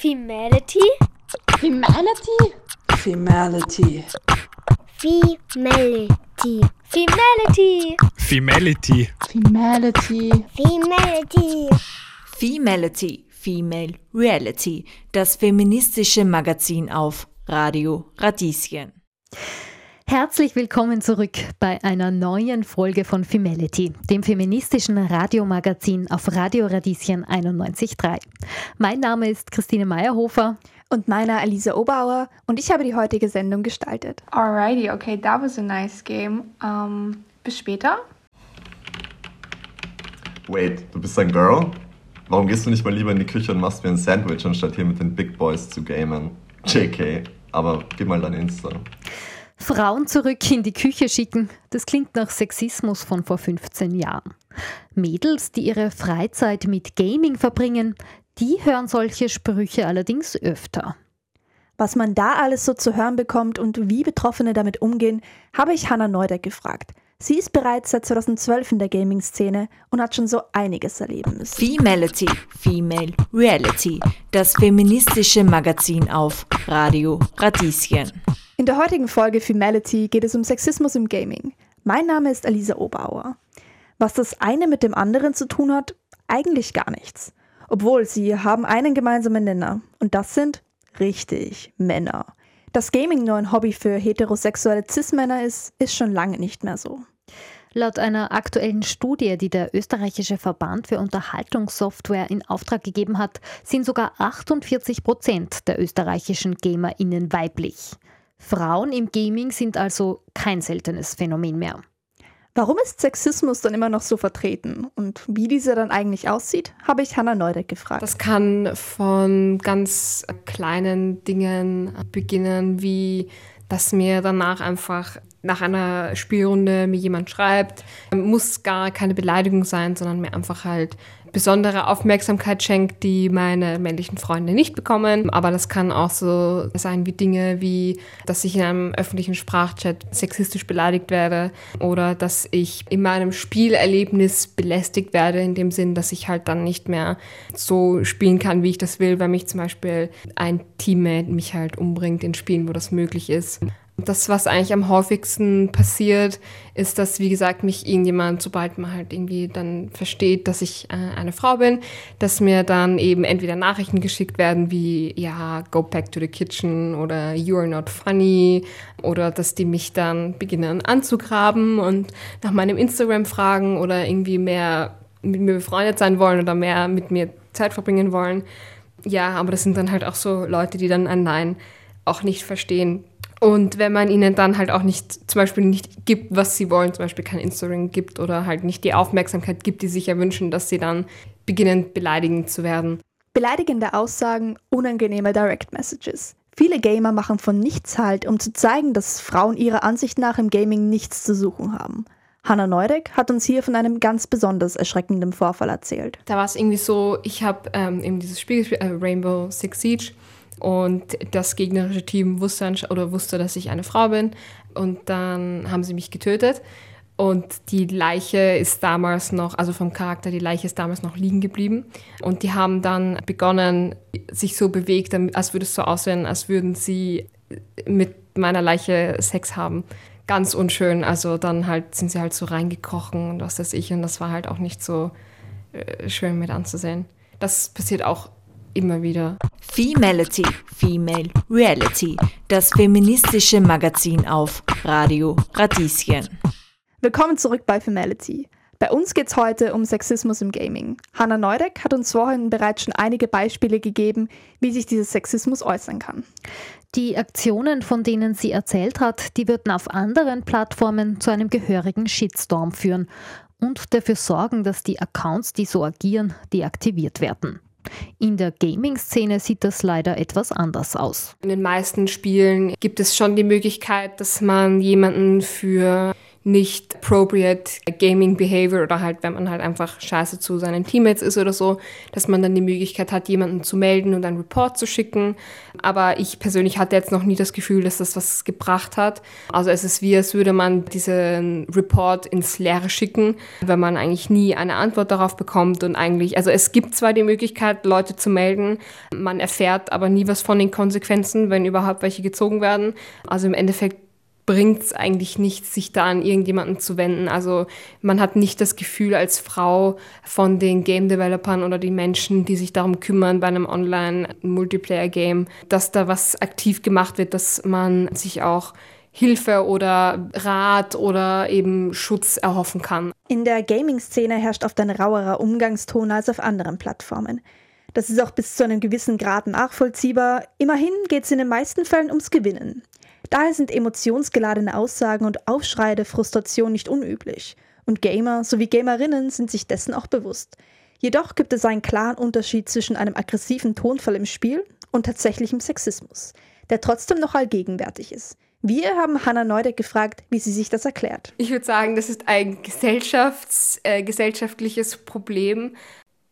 Femality? Femality? Femality. Femality. Femality. Femality. Femality. Femality. Femality, Female Reality, das feministische Magazin auf Radio Radieschen. Herzlich willkommen zurück bei einer neuen Folge von Femality, dem feministischen Radiomagazin auf Radio Radieschen 91.3. Mein Name ist Christine Meyerhofer. Und meiner Elisa Oberauer und ich habe die heutige Sendung gestaltet. Alrighty, okay, that was a nice game. Um, bis später. Wait, du bist ein Girl? Warum gehst du nicht mal lieber in die Küche und machst mir ein Sandwich, anstatt hier mit den Big Boys zu gamen? JK, aber gib mal dein Insta. Frauen zurück in die Küche schicken, das klingt nach Sexismus von vor 15 Jahren. Mädels, die ihre Freizeit mit Gaming verbringen, die hören solche Sprüche allerdings öfter. Was man da alles so zu hören bekommt und wie Betroffene damit umgehen, habe ich Hannah Neudeck gefragt. Sie ist bereits seit 2012 in der Gaming-Szene und hat schon so einiges erleben müssen. Femality, Female Reality, das feministische Magazin auf Radio Radieschen. In der heutigen Folge Femality geht es um Sexismus im Gaming. Mein Name ist Alisa Oberauer. Was das eine mit dem anderen zu tun hat, eigentlich gar nichts. Obwohl sie haben einen gemeinsamen Nenner und das sind richtig Männer. Dass Gaming nur ein Hobby für heterosexuelle Cis-Männer ist, ist schon lange nicht mehr so. Laut einer aktuellen Studie, die der österreichische Verband für Unterhaltungssoftware in Auftrag gegeben hat, sind sogar 48 Prozent der österreichischen GamerInnen weiblich. Frauen im Gaming sind also kein seltenes Phänomen mehr. Warum ist Sexismus dann immer noch so vertreten und wie dieser dann eigentlich aussieht, habe ich Hannah Neudeck gefragt. Das kann von ganz kleinen Dingen beginnen, wie dass mir danach einfach nach einer Spielrunde mir jemand schreibt. Muss gar keine Beleidigung sein, sondern mir einfach halt besondere Aufmerksamkeit schenkt, die meine männlichen Freunde nicht bekommen. Aber das kann auch so sein wie Dinge wie, dass ich in einem öffentlichen Sprachchat sexistisch beleidigt werde oder dass ich in meinem Spielerlebnis belästigt werde, in dem Sinn, dass ich halt dann nicht mehr so spielen kann, wie ich das will, weil mich zum Beispiel ein Teammate mich halt umbringt in Spielen, wo das möglich ist. Das, was eigentlich am häufigsten passiert, ist, dass, wie gesagt, mich irgendjemand, sobald man halt irgendwie dann versteht, dass ich äh, eine Frau bin, dass mir dann eben entweder Nachrichten geschickt werden wie, ja, go back to the kitchen oder you are not funny oder dass die mich dann beginnen anzugraben und nach meinem Instagram fragen oder irgendwie mehr mit mir befreundet sein wollen oder mehr mit mir Zeit verbringen wollen. Ja, aber das sind dann halt auch so Leute, die dann ein Nein auch nicht verstehen und wenn man ihnen dann halt auch nicht, zum Beispiel nicht gibt, was sie wollen, zum Beispiel kein Instagram gibt oder halt nicht die Aufmerksamkeit gibt, die sich ja wünschen, dass sie dann beginnen, beleidigend zu werden. Beleidigende Aussagen, unangenehme Direct Messages. Viele Gamer machen von nichts halt, um zu zeigen, dass Frauen ihrer Ansicht nach im Gaming nichts zu suchen haben. Hannah Neudeck hat uns hier von einem ganz besonders erschreckenden Vorfall erzählt. Da war es irgendwie so, ich habe ähm, eben dieses Spiel gespielt, äh, Rainbow Six Siege, und das gegnerische Team wusste oder wusste, dass ich eine Frau bin. Und dann haben sie mich getötet. Und die Leiche ist damals noch, also vom Charakter, die Leiche ist damals noch liegen geblieben. Und die haben dann begonnen, sich so bewegt, als würde es so aussehen, als würden sie mit meiner Leiche Sex haben. Ganz unschön. Also dann halt sind sie halt so reingekrochen und was weiß ich. Und das war halt auch nicht so äh, schön mit anzusehen. Das passiert auch immer wieder. Femality, Female Reality, das feministische Magazin auf Radio Radieschen. Willkommen zurück bei Femality. Bei uns geht es heute um Sexismus im Gaming. Hannah Neudeck hat uns vorhin bereits schon einige Beispiele gegeben, wie sich dieser Sexismus äußern kann. Die Aktionen, von denen sie erzählt hat, die würden auf anderen Plattformen zu einem gehörigen Shitstorm führen und dafür sorgen, dass die Accounts, die so agieren, deaktiviert werden. In der Gaming-Szene sieht das leider etwas anders aus. In den meisten Spielen gibt es schon die Möglichkeit, dass man jemanden für nicht appropriate Gaming Behavior oder halt, wenn man halt einfach scheiße zu seinen Teammates ist oder so, dass man dann die Möglichkeit hat, jemanden zu melden und einen Report zu schicken. Aber ich persönlich hatte jetzt noch nie das Gefühl, dass das was gebracht hat. Also es ist wie, als würde man diesen Report ins Leere schicken, wenn man eigentlich nie eine Antwort darauf bekommt und eigentlich, also es gibt zwar die Möglichkeit, Leute zu melden, man erfährt aber nie was von den Konsequenzen, wenn überhaupt welche gezogen werden. Also im Endeffekt bringt es eigentlich nichts, sich da an irgendjemanden zu wenden. Also man hat nicht das Gefühl als Frau von den Game Developern oder die Menschen, die sich darum kümmern bei einem Online-Multiplayer-Game, dass da was aktiv gemacht wird, dass man sich auch Hilfe oder Rat oder eben Schutz erhoffen kann. In der Gaming-Szene herrscht oft ein rauerer Umgangston als auf anderen Plattformen. Das ist auch bis zu einem gewissen Grad nachvollziehbar. Immerhin geht es in den meisten Fällen ums Gewinnen. Daher sind emotionsgeladene Aussagen und Aufschreie der Frustration nicht unüblich. Und Gamer sowie Gamerinnen sind sich dessen auch bewusst. Jedoch gibt es einen klaren Unterschied zwischen einem aggressiven Tonfall im Spiel und tatsächlichem Sexismus, der trotzdem noch allgegenwärtig ist. Wir haben Hannah Neudeck gefragt, wie sie sich das erklärt. Ich würde sagen, das ist ein Gesellschafts-, äh, gesellschaftliches Problem,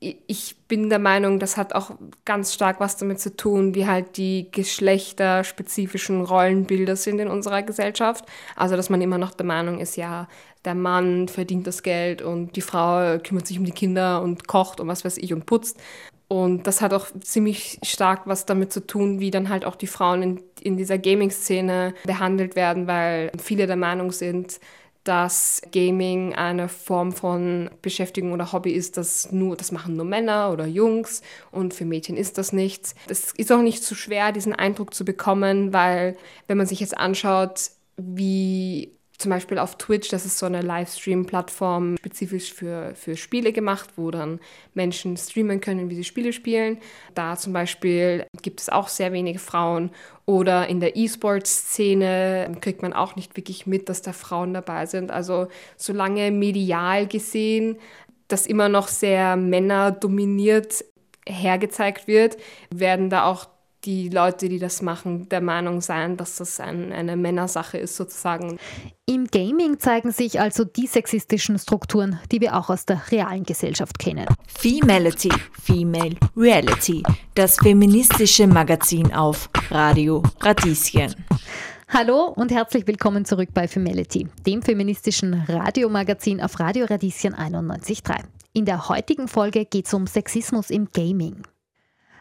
ich bin der Meinung, das hat auch ganz stark was damit zu tun, wie halt die geschlechterspezifischen Rollenbilder sind in unserer Gesellschaft. Also, dass man immer noch der Meinung ist, ja, der Mann verdient das Geld und die Frau kümmert sich um die Kinder und kocht und was weiß ich und putzt. Und das hat auch ziemlich stark was damit zu tun, wie dann halt auch die Frauen in, in dieser Gaming-Szene behandelt werden, weil viele der Meinung sind, dass Gaming eine Form von Beschäftigung oder Hobby ist, das nur, das machen nur Männer oder Jungs und für Mädchen ist das nichts. Es ist auch nicht so schwer, diesen Eindruck zu bekommen, weil wenn man sich jetzt anschaut, wie zum Beispiel auf Twitch, das ist so eine Livestream-Plattform spezifisch für, für Spiele gemacht, wo dann Menschen streamen können, wie sie Spiele spielen. Da zum Beispiel gibt es auch sehr wenige Frauen. Oder in der E-Sport-Szene kriegt man auch nicht wirklich mit, dass da Frauen dabei sind. Also solange medial gesehen das immer noch sehr männerdominiert hergezeigt wird, werden da auch die Leute, die das machen, der Meinung sein, dass das ein, eine Männersache ist sozusagen. Im Gaming zeigen sich also die sexistischen Strukturen, die wir auch aus der realen Gesellschaft kennen. Femality, Female Reality, das feministische Magazin auf Radio Radieschen. Hallo und herzlich willkommen zurück bei Femality, dem feministischen Radiomagazin auf Radio Radieschen 91.3. In der heutigen Folge geht es um Sexismus im Gaming.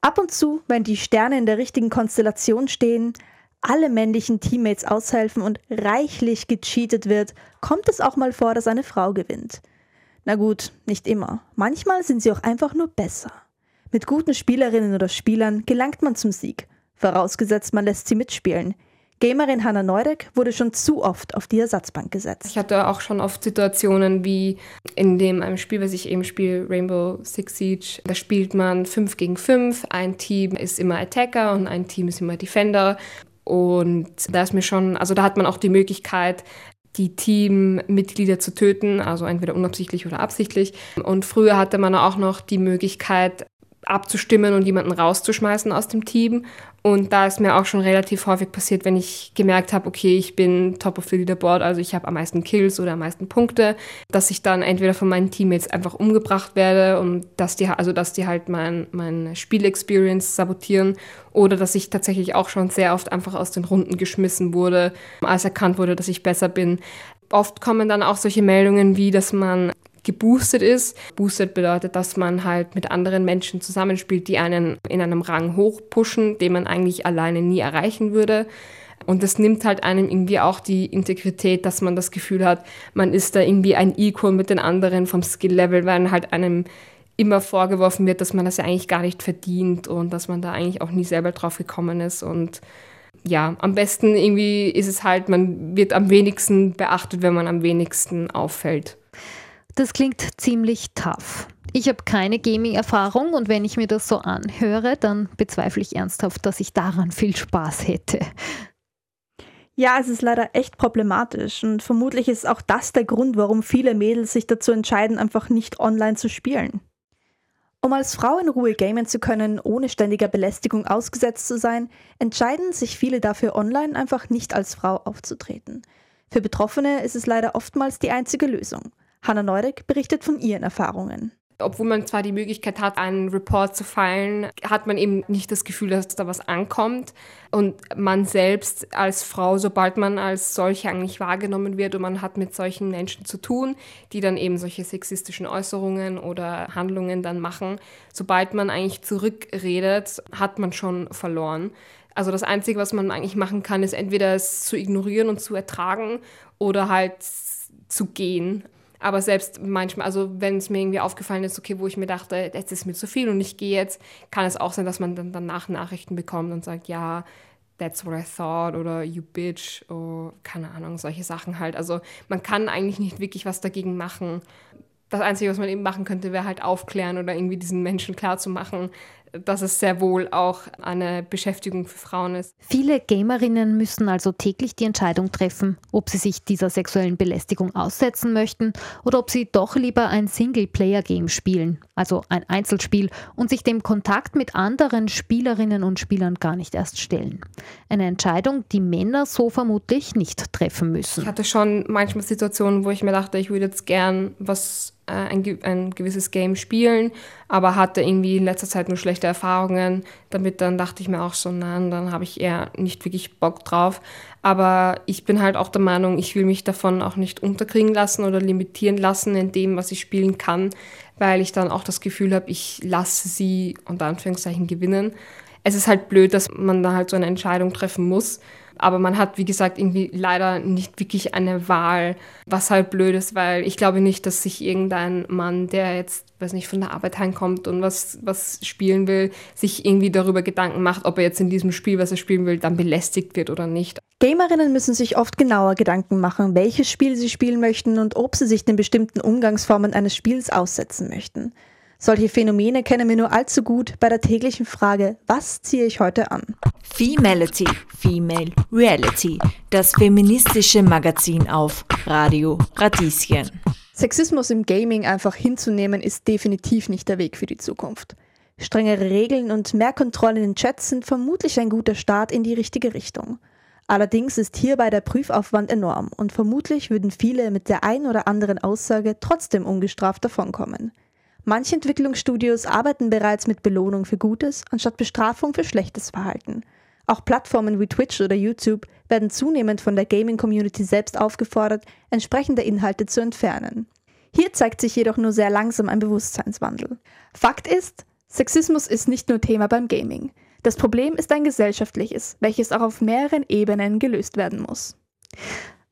Ab und zu, wenn die Sterne in der richtigen Konstellation stehen, alle männlichen Teammates aushelfen und reichlich gecheatet wird, kommt es auch mal vor, dass eine Frau gewinnt. Na gut, nicht immer. Manchmal sind sie auch einfach nur besser. Mit guten Spielerinnen oder Spielern gelangt man zum Sieg, vorausgesetzt man lässt sie mitspielen. Gamerin Hannah Neudeck wurde schon zu oft auf die Ersatzbank gesetzt. Ich hatte auch schon oft Situationen wie in dem einem Spiel, was ich eben spiele, Rainbow Six Siege. Da spielt man 5 gegen 5. Ein Team ist immer Attacker und ein Team ist immer Defender. Und da ist mir schon, also da hat man auch die Möglichkeit, die Teammitglieder zu töten, also entweder unabsichtlich oder absichtlich. Und früher hatte man auch noch die Möglichkeit, abzustimmen und jemanden rauszuschmeißen aus dem Team. Und da ist mir auch schon relativ häufig passiert, wenn ich gemerkt habe, okay, ich bin top of the leaderboard, also ich habe am meisten Kills oder am meisten Punkte, dass ich dann entweder von meinen Teammates einfach umgebracht werde und dass die, also dass die halt mein, meine Spielexperience sabotieren oder dass ich tatsächlich auch schon sehr oft einfach aus den Runden geschmissen wurde, als erkannt wurde, dass ich besser bin. Oft kommen dann auch solche Meldungen wie, dass man geboostet ist. Boosted bedeutet, dass man halt mit anderen Menschen zusammenspielt, die einen in einem Rang hochpushen, den man eigentlich alleine nie erreichen würde. Und das nimmt halt einem irgendwie auch die Integrität, dass man das Gefühl hat, man ist da irgendwie ein Equal mit den anderen vom Skill-Level, weil halt einem immer vorgeworfen wird, dass man das ja eigentlich gar nicht verdient und dass man da eigentlich auch nie selber drauf gekommen ist. Und ja, am besten irgendwie ist es halt, man wird am wenigsten beachtet, wenn man am wenigsten auffällt. Das klingt ziemlich tough. Ich habe keine Gaming-Erfahrung und wenn ich mir das so anhöre, dann bezweifle ich ernsthaft, dass ich daran viel Spaß hätte. Ja, es ist leider echt problematisch und vermutlich ist auch das der Grund, warum viele Mädels sich dazu entscheiden, einfach nicht online zu spielen. Um als Frau in Ruhe gamen zu können, ohne ständiger Belästigung ausgesetzt zu sein, entscheiden sich viele dafür online einfach nicht als Frau aufzutreten. Für Betroffene ist es leider oftmals die einzige Lösung. Hanna Neudeck berichtet von ihren Erfahrungen. Obwohl man zwar die Möglichkeit hat, einen Report zu feilen, hat man eben nicht das Gefühl, dass da was ankommt. Und man selbst als Frau, sobald man als solche eigentlich wahrgenommen wird und man hat mit solchen Menschen zu tun, die dann eben solche sexistischen Äußerungen oder Handlungen dann machen, sobald man eigentlich zurückredet, hat man schon verloren. Also das Einzige, was man eigentlich machen kann, ist entweder es zu ignorieren und zu ertragen oder halt zu gehen. Aber selbst manchmal, also wenn es mir irgendwie aufgefallen ist, okay, wo ich mir dachte, jetzt ist mir zu viel und ich gehe jetzt, kann es auch sein, dass man dann danach Nachrichten bekommt und sagt, ja, that's what I thought oder you bitch oder keine Ahnung, solche Sachen halt. Also man kann eigentlich nicht wirklich was dagegen machen. Das Einzige, was man eben machen könnte, wäre halt aufklären oder irgendwie diesen Menschen klarzumachen, dass es sehr wohl auch eine Beschäftigung für Frauen ist. Viele Gamerinnen müssen also täglich die Entscheidung treffen, ob sie sich dieser sexuellen Belästigung aussetzen möchten oder ob sie doch lieber ein Singleplayer-Game spielen, also ein Einzelspiel, und sich dem Kontakt mit anderen Spielerinnen und Spielern gar nicht erst stellen. Eine Entscheidung, die Männer so vermutlich nicht treffen müssen. Ich hatte schon manchmal Situationen, wo ich mir dachte, ich würde jetzt gern was äh, ein, ein, gewisses Game spielen, aber hatte irgendwie in letzter Zeit nur schlechte Erfahrungen damit. Dann dachte ich mir auch so, nein, dann habe ich eher nicht wirklich Bock drauf. Aber ich bin halt auch der Meinung, ich will mich davon auch nicht unterkriegen lassen oder limitieren lassen in dem, was ich spielen kann, weil ich dann auch das Gefühl habe, ich lasse sie unter Anführungszeichen gewinnen. Es ist halt blöd, dass man da halt so eine Entscheidung treffen muss. Aber man hat, wie gesagt, irgendwie leider nicht wirklich eine Wahl, was halt blöd ist, weil ich glaube nicht, dass sich irgendein Mann, der jetzt, weiß nicht, von der Arbeit heimkommt und was, was spielen will, sich irgendwie darüber Gedanken macht, ob er jetzt in diesem Spiel, was er spielen will, dann belästigt wird oder nicht. Gamerinnen müssen sich oft genauer Gedanken machen, welches Spiel sie spielen möchten und ob sie sich den bestimmten Umgangsformen eines Spiels aussetzen möchten. Solche Phänomene kennen wir nur allzu gut bei der täglichen Frage, was ziehe ich heute an? Femality, Female Reality, das feministische Magazin auf Radio Radieschen. Sexismus im Gaming einfach hinzunehmen, ist definitiv nicht der Weg für die Zukunft. Strengere Regeln und mehr Kontrolle in den Chats sind vermutlich ein guter Start in die richtige Richtung. Allerdings ist hierbei der Prüfaufwand enorm und vermutlich würden viele mit der ein oder anderen Aussage trotzdem ungestraft davonkommen. Manche Entwicklungsstudios arbeiten bereits mit Belohnung für gutes anstatt Bestrafung für schlechtes Verhalten. Auch Plattformen wie Twitch oder YouTube werden zunehmend von der Gaming-Community selbst aufgefordert, entsprechende Inhalte zu entfernen. Hier zeigt sich jedoch nur sehr langsam ein Bewusstseinswandel. Fakt ist, Sexismus ist nicht nur Thema beim Gaming. Das Problem ist ein gesellschaftliches, welches auch auf mehreren Ebenen gelöst werden muss.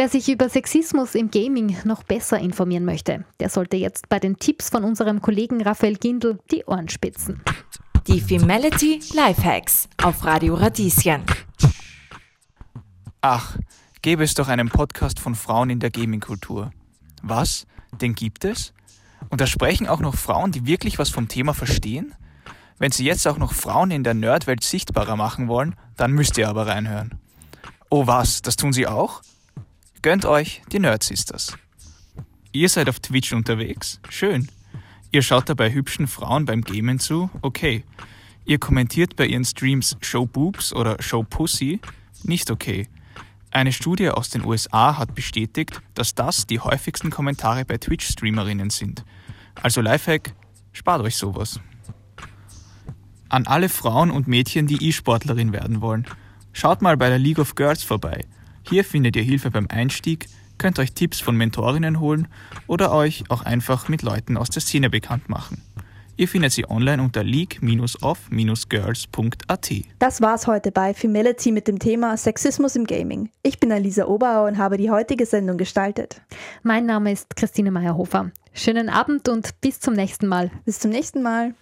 Wer sich über Sexismus im Gaming noch besser informieren möchte, der sollte jetzt bei den Tipps von unserem Kollegen Raphael Gindl die Ohren spitzen. Die Femality Lifehacks auf Radio Radieschen. Ach, gäbe es doch einen Podcast von Frauen in der Gaming-Kultur. Was? Den gibt es? Und da sprechen auch noch Frauen, die wirklich was vom Thema verstehen? Wenn Sie jetzt auch noch Frauen in der Nerdwelt sichtbarer machen wollen, dann müsst ihr aber reinhören. Oh was, das tun Sie auch? Gönnt euch die Nerd Sisters. Ihr seid auf Twitch unterwegs? Schön. Ihr schaut dabei hübschen Frauen beim Gamen zu? Okay. Ihr kommentiert bei ihren Streams Show Boobs oder Show Pussy? Nicht okay. Eine Studie aus den USA hat bestätigt, dass das die häufigsten Kommentare bei Twitch-Streamerinnen sind. Also Lifehack, spart euch sowas. An alle Frauen und Mädchen, die E-Sportlerin werden wollen. Schaut mal bei der League of Girls vorbei. Hier findet ihr Hilfe beim Einstieg, könnt euch Tipps von Mentorinnen holen oder euch auch einfach mit Leuten aus der Szene bekannt machen. Ihr findet sie online unter league-of-girls.at. Das war's heute bei Femality mit dem Thema Sexismus im Gaming. Ich bin Alisa Oberauer und habe die heutige Sendung gestaltet. Mein Name ist Christine Meyerhofer. Schönen Abend und bis zum nächsten Mal. Bis zum nächsten Mal.